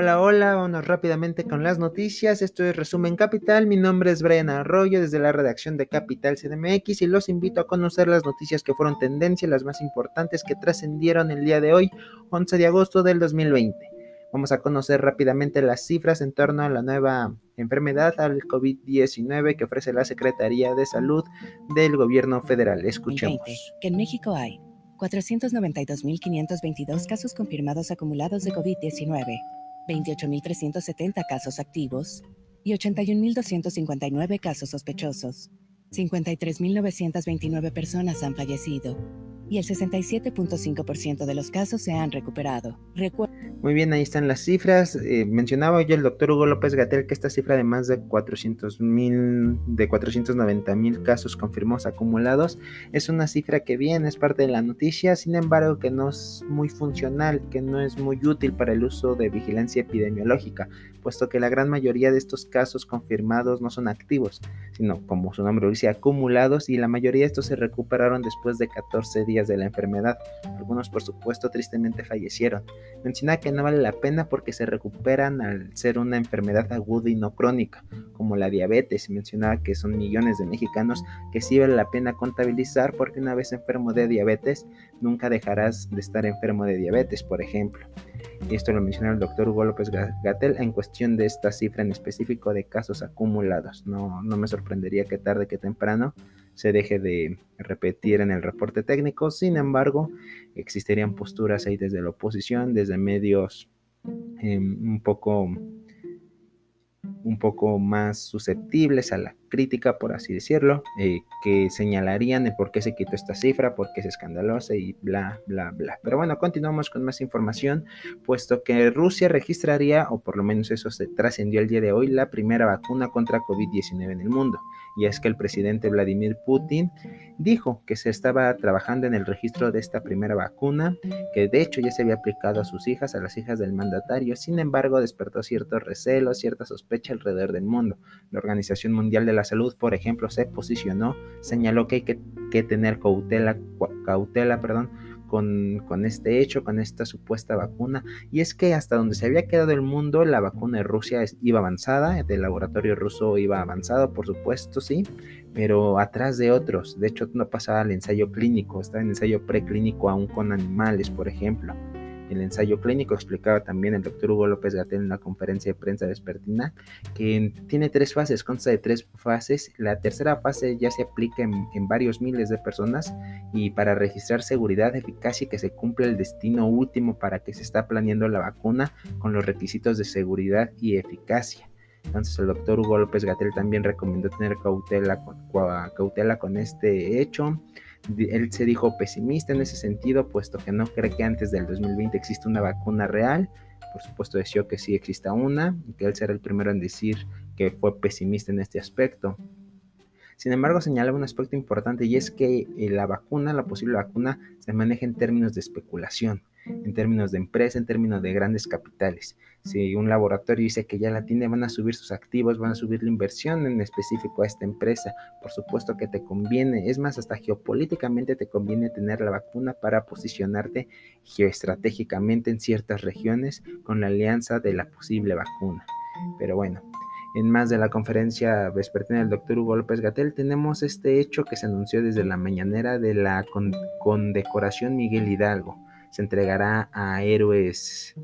Hola, hola, vamos rápidamente con las noticias. Esto es Resumen Capital. Mi nombre es Brian Arroyo desde la redacción de Capital CDMX y los invito a conocer las noticias que fueron tendencia, las más importantes que trascendieron el día de hoy, 11 de agosto del 2020. Vamos a conocer rápidamente las cifras en torno a la nueva enfermedad, al COVID-19 que ofrece la Secretaría de Salud del Gobierno Federal. Escuchemos. que en México hay 492.522 casos confirmados acumulados de COVID-19 28.370 casos activos y 81.259 casos sospechosos. 53.929 personas han fallecido y el 67.5% de los casos se han recuperado. Muy bien, ahí están las cifras. Eh, mencionaba hoy el doctor Hugo López Gatel que esta cifra de más de 400 mil, de 490 mil casos confirmados acumulados es una cifra que bien es parte de la noticia, sin embargo que no es muy funcional, que no es muy útil para el uso de vigilancia epidemiológica, puesto que la gran mayoría de estos casos confirmados no son activos, sino como su nombre dice, acumulados y la mayoría de estos se recuperaron después de 14 días de la enfermedad. Algunos por supuesto tristemente fallecieron. Menciona que no vale la pena porque se recuperan al ser una enfermedad aguda y no crónica, como la diabetes. Mencionaba que son millones de mexicanos que sí vale la pena contabilizar porque una vez enfermo de diabetes, nunca dejarás de estar enfermo de diabetes, por ejemplo. Y esto lo menciona el doctor Hugo López Gatel en cuestión de esta cifra en específico de casos acumulados. No, no me sorprendería que tarde que temprano se deje de repetir en el reporte técnico. Sin embargo, existirían posturas ahí desde la oposición, desde medios em, un poco un poco más susceptibles a la crítica, por así decirlo, eh, que señalarían el por qué se quitó esta cifra, por qué es escandalosa y bla, bla, bla. Pero bueno, continuamos con más información, puesto que Rusia registraría, o por lo menos eso se trascendió el día de hoy, la primera vacuna contra COVID-19 en el mundo. Y es que el presidente Vladimir Putin dijo que se estaba trabajando en el registro de esta primera vacuna, que de hecho ya se había aplicado a sus hijas, a las hijas del mandatario, sin embargo despertó ciertos recelos, cierta sospecha alrededor del mundo. La Organización Mundial de la Salud, por ejemplo, se posicionó, señaló que hay que, tener cautela, cautela perdón, con, con, este hecho, con esta supuesta vacuna. Y es que hasta donde se había quedado el mundo, la vacuna de Rusia iba avanzada, del laboratorio ruso iba avanzado, por supuesto, sí, pero atrás de otros. De hecho, no pasaba al ensayo clínico, estaba en ensayo preclínico aún con animales, por ejemplo. El ensayo clínico explicaba también el doctor Hugo López Gatel en una conferencia de prensa vespertina que tiene tres fases, consta de tres fases. La tercera fase ya se aplica en, varios miles de personas y para registrar seguridad, eficacia y que se cumpla el destino último para que se está planeando la vacuna con los requisitos de seguridad y eficacia. Entonces el doctor Hugo López Gatel también recomendó tener cautela cautela con este hecho él se dijo pesimista en ese sentido, puesto que no cree que antes del 2020 exista una vacuna real. Por supuesto, deseó que sí exista una y que él será el primero en decir que fue pesimista en este aspecto. Sin embargo, señalaba un aspecto importante y es que eh, la vacuna, la posible vacuna, se maneja en términos de especulación en términos de empresa, en términos de grandes capitales. Si un laboratorio dice que ya la tiene, van a subir sus activos, van a subir la inversión en específico a esta empresa. Por supuesto que te conviene, es más, hasta geopolíticamente te conviene tener la vacuna para posicionarte geoestratégicamente en ciertas regiones con la alianza de la posible vacuna. Pero bueno, en más de la conferencia vespertina del doctor Hugo López Gatel, tenemos este hecho que se anunció desde la mañanera de la condecoración Miguel Hidalgo se entregará a héroes,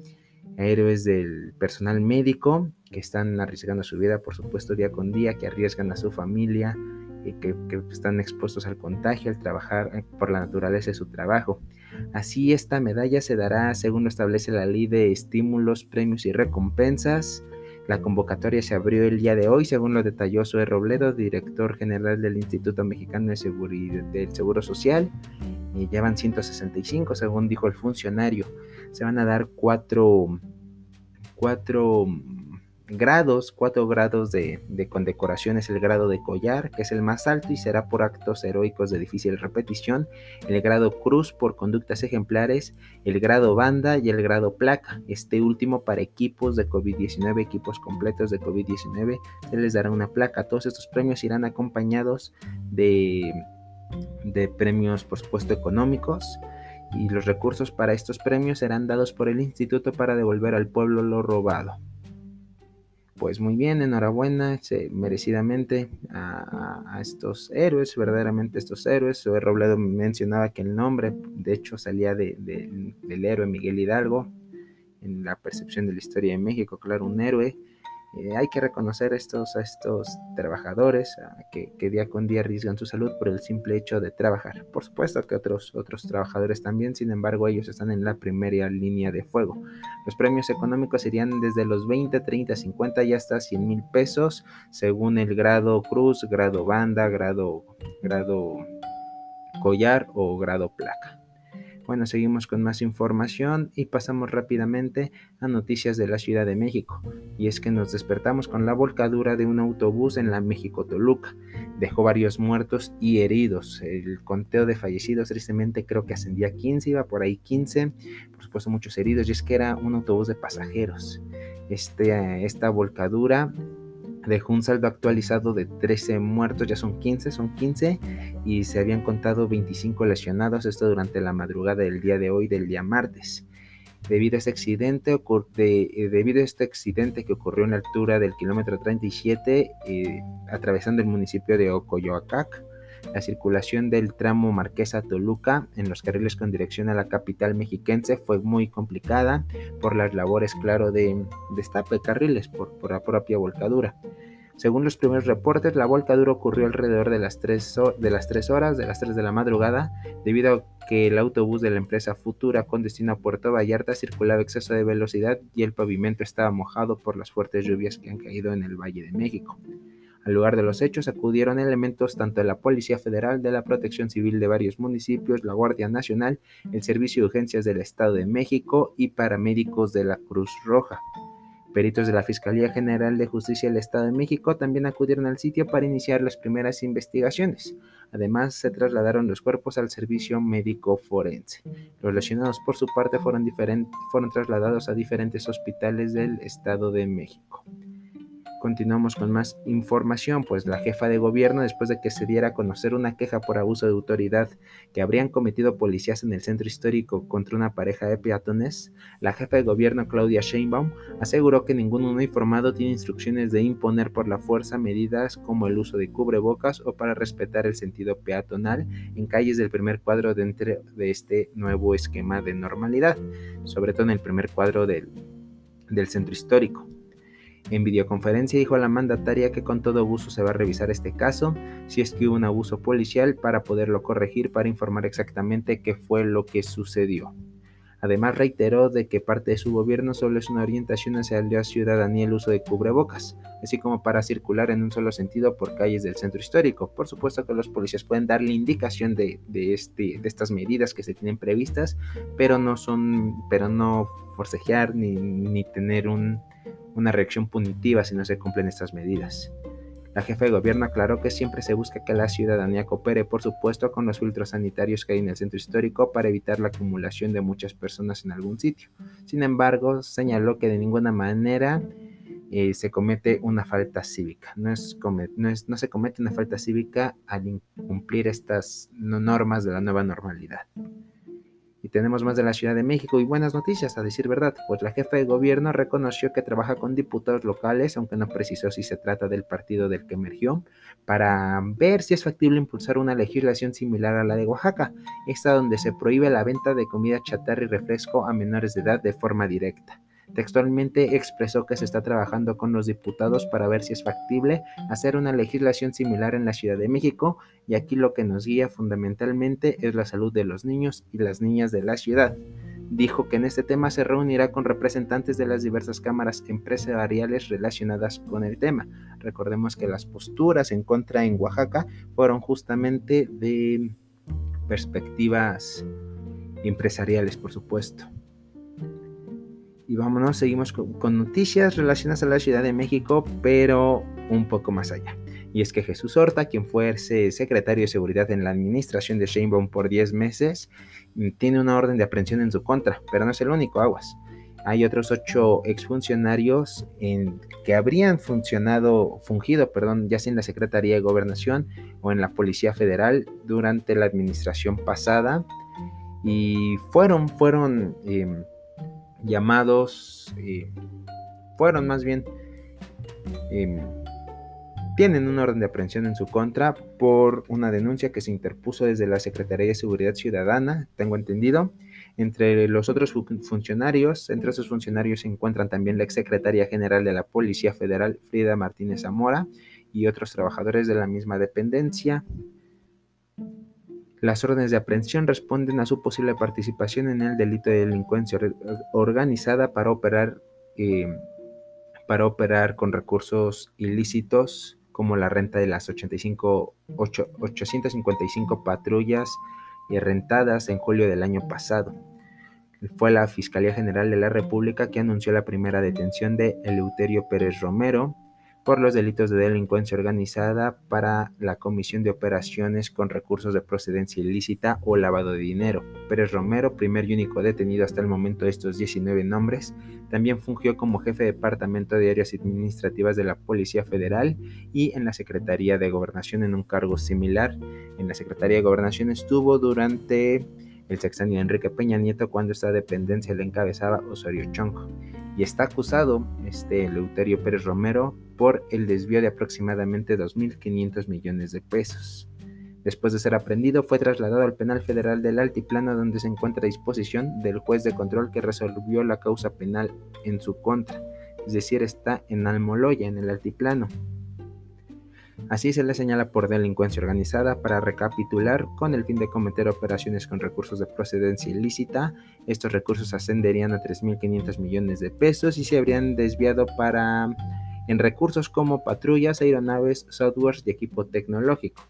héroes del personal médico que están arriesgando su vida, por supuesto, día con día, que arriesgan a su familia, y que, que están expuestos al contagio, al trabajar eh, por la naturaleza de su trabajo. Así, esta medalla se dará según lo establece la ley de estímulos, premios y recompensas. La convocatoria se abrió el día de hoy, según lo detalló Zoe Robledo, director general del Instituto Mexicano de Seguridad del Seguro Social y llevan 165 según dijo el funcionario. Se van a dar cuatro, cuatro grados, cuatro grados de, de, condecoración es el grado de collar, que es el más alto y será por actos heroicos de difícil repetición, el grado cruz por conductas ejemplares, el grado banda y el grado placa. Este último para equipos de COVID-19, equipos completos de COVID-19, se les dará una placa. Todos estos premios irán acompañados de de premios, por supuesto, económicos y los recursos para estos premios serán dados por el instituto para devolver al pueblo lo robado. Pues muy bien, enhorabuena, merecidamente a, estos héroes, verdaderamente estos héroes. Soy Robledo mencionaba que el nombre, de hecho, salía del héroe Miguel Hidalgo, en la percepción de la historia de México, claro, un héroe eh, hay que reconocer estos, a estos trabajadores que, día con día arriesgan su salud por el simple hecho de trabajar. Por supuesto que otros, otros trabajadores también, sin embargo ellos están en la primera línea de fuego. Los premios económicos serían desde los 20, 30, 50 y hasta 100 mil pesos según el grado cruz, grado banda, grado, grado collar o grado placa. Bueno, seguimos con más información y pasamos rápidamente a noticias de la Ciudad de México. Y es que nos despertamos con la volcadura de un autobús en la México-Toluca. Dejó varios muertos y heridos. El conteo de fallecidos tristemente creo que ascendía a 15, iba por ahí 15. Por supuesto muchos heridos y es que era un autobús de pasajeros. Este, esta volcadura dejó un saldo actualizado de 13 muertos, ya son 15, son 15, y se habían contado 25 lesionados, esto durante la madrugada del día de hoy, del día martes. Debido a este accidente, eh, debido a este accidente que ocurrió en la altura del kilómetro 37, eh, atravesando el municipio de Ocoyoacac, la circulación del tramo Marquesa Toluca en los carriles con dirección a la capital mexiquense fue muy complicada por las labores, claro, de destape de carriles por, por la propia volcadura. Según los primeros reportes, la volcadura ocurrió alrededor de las, 3, de las 3 horas, de las 3 de la madrugada, debido a que el autobús de la empresa Futura con destino a Puerto Vallarta circulaba exceso de velocidad y el pavimento estaba mojado por las fuertes lluvias que han caído en el Valle de México. Al lugar de los hechos acudieron elementos tanto de la Policía Federal, de la Protección Civil de varios municipios, la Guardia Nacional, el Servicio de Urgencias del Estado de México y paramédicos de la Cruz Roja. Peritos de la Fiscalía General de Justicia del Estado de México también acudieron al sitio para iniciar las primeras investigaciones. Además, se trasladaron los cuerpos al servicio médico forense. Los lesionados, por su parte, fueron, fueron trasladados a diferentes hospitales del Estado de México. Continuamos con más información, pues la jefa de gobierno, después de que se diera a conocer una queja por abuso de autoridad que habrían cometido policías en el centro histórico contra una pareja de peatones, la jefa de gobierno Claudia Sheinbaum aseguró que ningún uniformado tiene instrucciones de imponer por la fuerza medidas como el uso de cubrebocas o para respetar el sentido peatonal en calles del primer cuadro dentro de este nuevo esquema de normalidad, sobre todo en el primer cuadro del, del centro histórico. En videoconferencia dijo la mandataria que con todo gusto se va a revisar este caso, si es que hubo un abuso policial, para poderlo corregir, para informar exactamente qué fue lo que sucedió. Además reiteró de que parte de su gobierno solo es una orientación hacia la ciudadanía el uso de cubrebocas, así como para circular en un solo sentido por calles del centro histórico. Por supuesto que los policías pueden darle indicación de, este, de estas medidas que se tienen previstas, pero no son, pero no forcejear ni, ni tener un, una reacción punitiva si no se cumplen estas medidas. La jefa de gobierno aclaró que siempre se busca que la ciudadanía coopere, por supuesto, con los filtros sanitarios que hay en el centro histórico para evitar la acumulación de muchas personas en algún sitio. Sin embargo, señaló que de ninguna manera eh, se comete una falta cívica. No, es, no, se comete una falta cívica al incumplir estas normas de la nueva normalidad. Y tenemos más de la Ciudad de México y buenas noticias, a decir verdad, pues la jefa de gobierno reconoció que trabaja con diputados locales, aunque no precisó si se trata del partido del que emergió, para ver si es factible impulsar una legislación similar a la de Oaxaca, esta donde se prohíbe la venta de comida chatarra y refresco a menores de edad de forma directa. Textualmente expresó que se está trabajando con los diputados para ver si es factible hacer una legislación similar en la Ciudad de México y aquí lo que nos guía fundamentalmente es la salud de los niños y las niñas de la ciudad. Dijo que en este tema se reunirá con representantes de las diversas cámaras empresariales relacionadas con el tema. Recordemos que las posturas en contra en Oaxaca fueron justamente de perspectivas empresariales, por supuesto. Y vámonos, seguimos con, noticias relacionadas a la Ciudad de México, pero un poco más allá. Y es que Jesús Horta, quien fue secretario de Seguridad en la administración de Sheinbaum por 10 meses, tiene una orden de aprehensión en su contra, pero no es el único, aguas. Hay otros ocho exfuncionarios que habrían funcionado, fungido, perdón, ya sea en la Secretaría de Gobernación o en la Policía Federal durante la administración pasada y fueron, fueron em, llamados, fueron más bien, tienen una orden de aprehensión en su contra por una denuncia que se interpuso desde la Secretaría de Seguridad Ciudadana, tengo entendido. Entre los otros funcionarios, entre esos funcionarios se encuentran también la exsecretaria general de la Policía Federal, Frida Martínez Zamora, y otros trabajadores de la misma dependencia. Las órdenes de aprehensión responden a su posible participación en el delito de delincuencia organizada para operar, eh, para operar con recursos ilícitos como la renta de las 85, 855 patrullas rentadas en julio del año pasado. Fue la Fiscalía General de la República que anunció la primera detención de Eleuterio Pérez Romero, por los delitos de delincuencia organizada para la comisión de operaciones con recursos de procedencia ilícita o lavado de dinero. Pérez Romero, primer y único detenido hasta el momento de estos 19 nombres, también fungió como jefe de departamento de áreas administrativas de la Policía Federal y en la Secretaría de Gobernación en un cargo similar. En la Secretaría de Gobernación estuvo durante el sexenio de Enrique Peña Nieto cuando esta dependencia le encabezaba Osorio Chong y está acusado este Leuterio Pérez Romero por el desvío de aproximadamente 2.500 millones de pesos. Después de ser aprendido, fue trasladado al penal federal del Altiplano, donde se encuentra a disposición del juez de control que resolvió la causa penal en su contra, es decir, está en Almoloya, en el Altiplano. Así se le señala por delincuencia organizada para recapitular con el fin de cometer operaciones con recursos de procedencia ilícita. Estos recursos ascenderían a 3.500 millones de pesos y se habrían desviado para en recursos como patrullas, aeronaves, softwares y equipo tecnológico.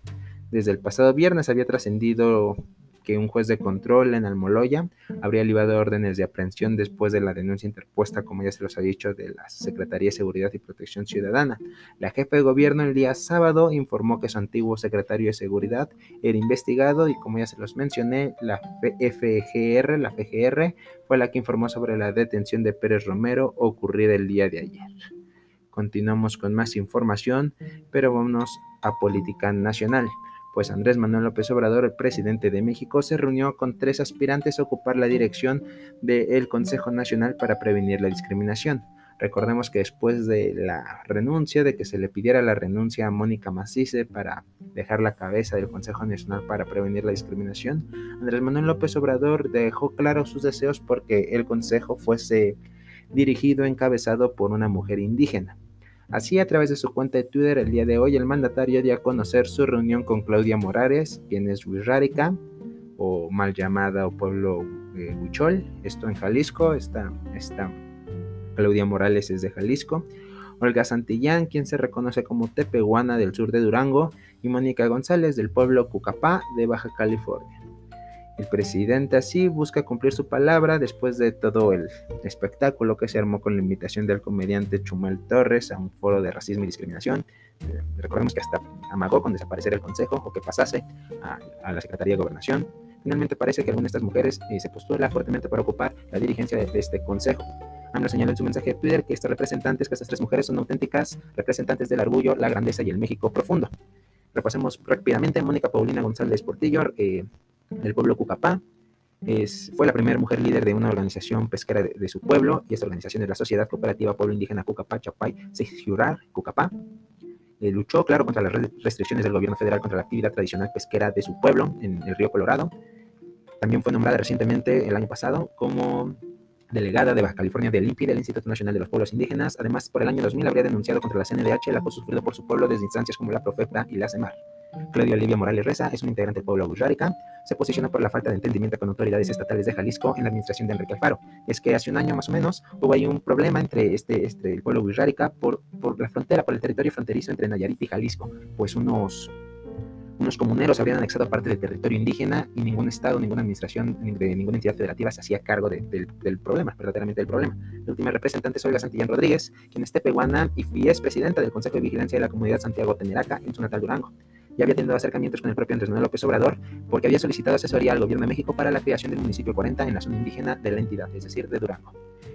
Desde el pasado viernes había trascendido que un juez de control en Almoloya habría librado órdenes de aprehensión después de la denuncia interpuesta, como ya se los ha dicho, de la Secretaría de Seguridad y Protección Ciudadana. La jefa de gobierno el día sábado informó que su antiguo secretario de Seguridad era investigado y como ya se los mencioné, la FGR, la FGR, fue la que informó sobre la detención de Pérez Romero ocurrida el día de ayer. Continuamos con más información, pero vámonos a política nacional pues Andrés Manuel López Obrador, el presidente de México, se reunió con tres aspirantes a ocupar la dirección del Consejo Nacional para Prevenir la Discriminación. Recordemos que después de la renuncia, de que se le pidiera la renuncia a Mónica Macice para dejar la cabeza del Consejo Nacional para Prevenir la Discriminación, Andrés Manuel López Obrador dejó claro sus deseos porque el Consejo fuese dirigido, encabezado por una mujer indígena. Así, a través de su cuenta de Twitter el día de hoy, el mandatario dio a conocer su reunión con Claudia Morales, quien es wixárika, o mal llamada o pueblo eh, huichol, esto en Jalisco, esta, esta Claudia Morales es de Jalisco, Olga Santillán, quien se reconoce como Tepehuana del sur de Durango, y Mónica González del pueblo Cucapá de Baja California. El presidente así busca cumplir su palabra después de todo el espectáculo que se armó con la invitación del comediante Chumel Torres a un foro de racismo y discriminación. Eh, recordemos que hasta amagó con desaparecer el consejo o que pasase a, la Secretaría de Gobernación. Finalmente parece que alguna de estas mujeres eh, se postula fuertemente para ocupar la dirigencia de, este consejo. AMLO señaló en su mensaje de Twitter que estos representantes, que estas tres mujeres son auténticas representantes del orgullo, la grandeza y el México profundo. Repasemos rápidamente. Mónica Paulina González Portillo, eh, del pueblo Cucapá. Es, fue la primera mujer líder de una organización pesquera de, su pueblo, y esta organización es la Sociedad Cooperativa Pueblo Indígena Cucapá, Chapay, Sejurar, Cucapá. Eh, luchó, claro, contra las restricciones del gobierno federal contra la actividad tradicional pesquera de su pueblo en el río Colorado. También fue nombrada recientemente, el año pasado, como delegada de Baja California del INPI, del Instituto Nacional de los Pueblos Indígenas. Además, por el año 2000 habría denunciado contra la CNDH el acoso sufrido por su pueblo desde instancias como la Profeta y la CEMAR. Claudia Olivia Morales Reza es un integrante del pueblo Gushárica. Se posiciona por la falta de entendimiento con autoridades estatales de Jalisco en la administración de Enrique Alfaro. Es que hace un año más o menos hubo ahí un problema entre este, este el pueblo Gushárica por, por la frontera, por el territorio fronterizo entre Nayarit y Jalisco. Pues unos unos comuneros habían anexado parte del territorio indígena y ningún estado, ninguna administración de ninguna entidad federativa se hacía cargo del problema, verdaderamente del problema. La última representante es Olga Santillán Rodríguez, quien es tepehuana y es presidenta del Consejo de Vigilancia de la Comunidad Santiago Teneraca en su natal Durango ya había tenido acercamientos con el propio Andrés Manuel López Obrador porque había solicitado asesoría al gobierno de México para la creación del municipio 40 en la zona indígena de la entidad, es decir, de Durango.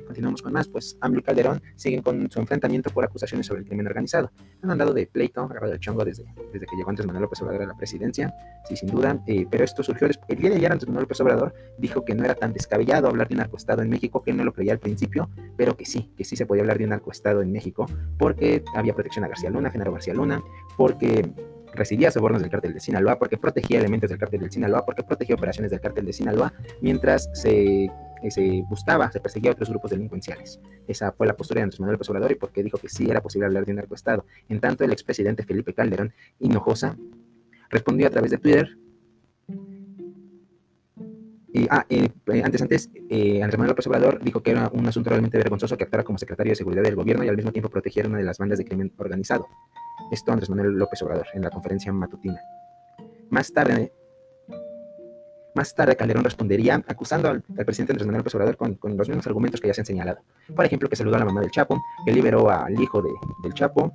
Continuamos con más, pues AMLO y Calderón siguen con su enfrentamiento por acusaciones sobre el crimen organizado. Han andado de pleito, agarrado el chongo desde, desde que llegó Andrés Manuel López Obrador a la presidencia, sí, sin duda, eh, pero esto surgió. El día de ayer Andrés Manuel López Obrador dijo que no era tan descabellado hablar de un narcoestado en México, que no lo creía al principio, pero que sí, que sí se podía hablar de un narcoestado en México, porque había protección a García Luna, Genaro García Luna, porque recibía sobornos del cártel de Sinaloa, porque protegía elementos del cártel de Sinaloa, porque protegía operaciones del cártel de Sinaloa, mientras se se buscaba, se perseguía a otros grupos delincuenciales. Esa fue la postura de Andrés Manuel López Obrador y porque dijo que sí era posible hablar de un narcoestado. En tanto, el expresidente Felipe Calderón Hinojosa respondió a través de Twitter. Ah, eh, antes, antes, eh, Andrés Manuel López Obrador dijo que era un asunto realmente vergonzoso que actuara como secretario de seguridad del gobierno y al mismo tiempo protegiera una de las bandas de crimen organizado. Esto Andrés Manuel López Obrador en la conferencia matutina. Más tarde, más tarde, Calderón respondería acusando al, presidente Andrés Manuel López Obrador con, los mismos argumentos que ya se han señalado. Por ejemplo, que saludó a la mamá del Chapo, que liberó al hijo del Chapo.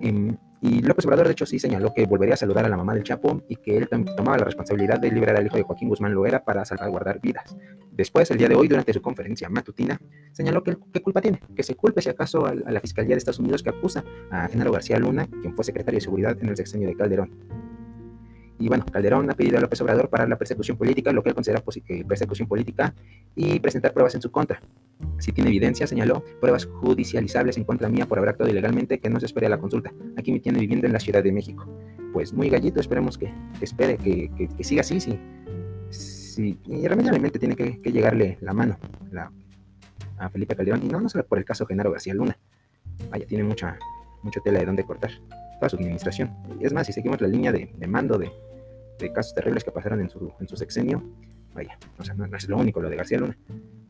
Em, y López Obrador, de hecho, sí señaló que volvería a saludar a la mamá del Chapo y que él tomaba la responsabilidad de liberar al hijo de Joaquín Guzmán Loera para salvaguardar vidas. Después, el día de hoy, durante su conferencia matutina, señaló que qué culpa tiene, que se culpe si acaso a, a la Fiscalía de Estados Unidos que acusa a Genaro García Luna, quien fue secretario de Seguridad en el sexenio de Calderón. Y bueno, Calderón ha pedido a López Obrador parar la persecución política, lo que él considera eh, persecución política, y presentar pruebas en su contra. Si tiene evidencia, señaló, pruebas judicializables en contra mía por haber actuado ilegalmente, que no se espere a la consulta. Aquí me tiene viviendo en la Ciudad de México. Pues muy gallito, esperemos que, espere, que, siga así, sí. sí. Y realmente tiene que, llegarle la mano a Felipe Calderón, y no, no solo por el caso Genaro García Luna. Vaya, tiene mucha, mucha tela de dónde cortar toda su administración. Es más, si seguimos la línea de mando de, de casos terribles que pasaron en su, en su sexenio. Vaya, o sea, no, es lo único lo de García Luna.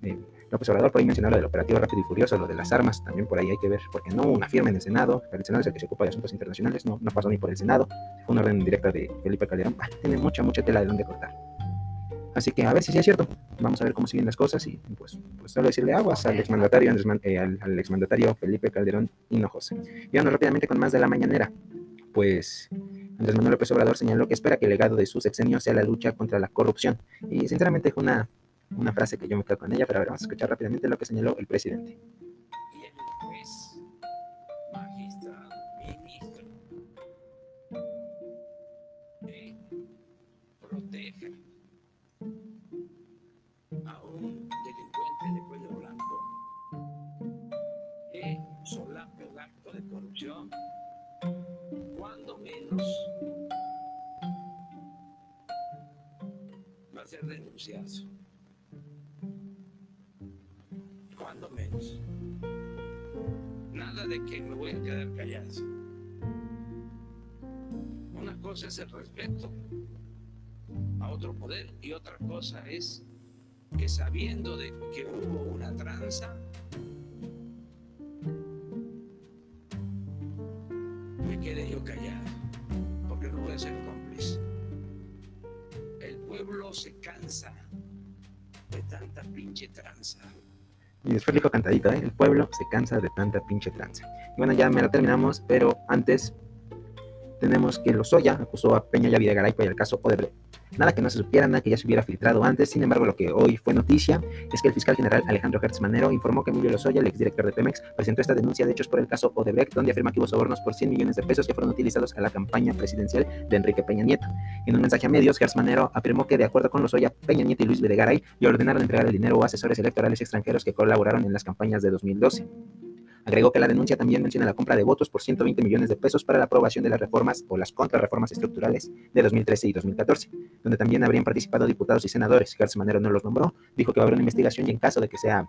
Eh, López Obrador por ahí mencionó lo del operativo rápido y furioso, lo de las armas, también por ahí hay que ver, porque no una firma en el Senado, el Senado es el que se ocupa de asuntos internacionales, no, no pasó ni por el Senado, fue una orden directa de Felipe Calderón, ah, tiene mucha, mucha tela de donde cortar. Así que a ver si sí es cierto, vamos a ver cómo siguen las cosas y pues, pues solo decirle aguas al exmandatario, eh, al, al exmandatario Felipe Calderón Hinojosa. Y vamos rápidamente con más de la mañanera, pues Andrés Manuel López Obrador señaló que espera que el legado de su sexenio sea la lucha contra la corrupción. Y sinceramente es una, una frase que yo me quedo con ella, pero a ver, vamos a escuchar rápidamente lo que señaló el presidente. Y proteja a un delincuente de cuello blanco menos va a ser denunciado. Cuando menos. Nada de que me voy a quedar callado. Una cosa es el respeto a otro poder y otra cosa es que sabiendo de que hubo una tranza, quede yo callado, a ser cómplice. El pueblo se cansa de tanta pinche tranza. Y después dijo cantadito, ¿eh? el pueblo se cansa de tanta pinche tranza. Bueno, ya me la terminamos, pero antes tenemos que Lozoya acusó a Peña y a Videgaray por el caso Odebrecht Nada que no se supiera, nada que ya se hubiera filtrado antes. Sin embargo, lo que hoy fue noticia es que el fiscal general Alejandro Hertz Manero informó que Emilio Lozoya, el exdirector de Pemex, presentó esta denuncia de hechos por el caso Odebrecht, donde afirma que hubo sobornos por 100 millones de pesos que fueron utilizados a la campaña presidencial de Enrique Peña Nieto. En un mensaje a medios, Hertz Manero afirmó que, de acuerdo con Lozoya, Peña Nieto y Luis Videgaray le ordenaron entregar el dinero a asesores electorales extranjeros que colaboraron en las campañas de 2012. Agregó que la denuncia también menciona la compra de votos por 120 millones de pesos para la aprobación de las reformas o las contrarreformas estructurales de 2013 y 2014, donde también habrían participado diputados y senadores. García Manero no los nombró, dijo que va a haber una investigación y en caso de que sea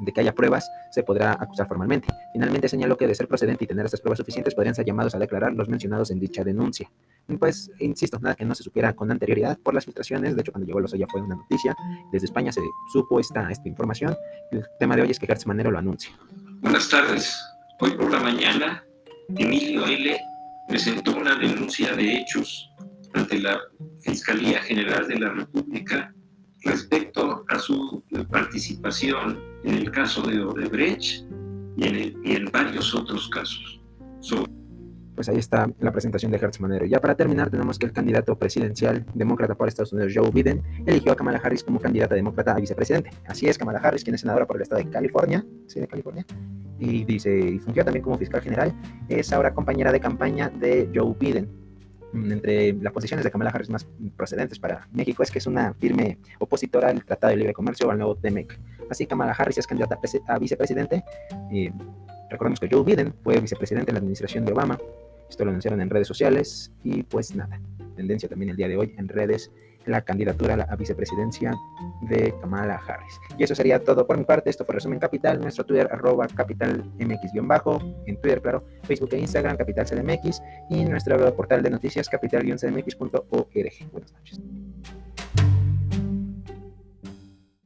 de que haya pruebas, se podrá acusar formalmente. Finalmente señaló que de ser procedente y tener estas pruebas suficientes podrían ser llamados a declarar los mencionados en dicha denuncia. Pues, insisto, nada que no se supiera con anterioridad por las filtraciones. De hecho, cuando llegó ya fue una noticia. Desde España se supo esta, esta información. El tema de hoy es que García Manero lo anuncia. Buenas tardes. Hoy por la mañana, Emilio L. presentó una denuncia de hechos ante la Fiscalía General de la República respecto a su participación en el caso de Odebrecht y en, y en varios otros casos. Pues ahí está la presentación de Hertz Manero. Ya para terminar, tenemos que el candidato presidencial demócrata para Estados Unidos, Joe Biden, eligió a Kamala Harris como candidata demócrata a vicepresidente. Así es, Kamala Harris, quien es senadora por el estado de California, sí, California, y dice, y fungió también como fiscal general, es ahora compañera de campaña de Joe Biden. Mm, entre las posiciones de Kamala Harris más procedentes para México es que es una firme opositora al Tratado de Libre Comercio o al nuevo TEMEC. Así Kamala Harris es candidata a vicepresidente. Y recordemos que Joe Biden fue vicepresidente en la administración de Obama esto lo anunciaron en redes sociales y pues nada, tendencia también el día de hoy en redes la candidatura a la vicepresidencia de Kamala Harris. Y eso sería todo por mi parte. Esto fue Resumen Capital, nuestro Twitter arroba capitalmx-bajo, en Twitter, claro, Facebook e Instagram, Capital CDMX, y nuestro portal de noticias capital-cdmx.org. Buenas noches.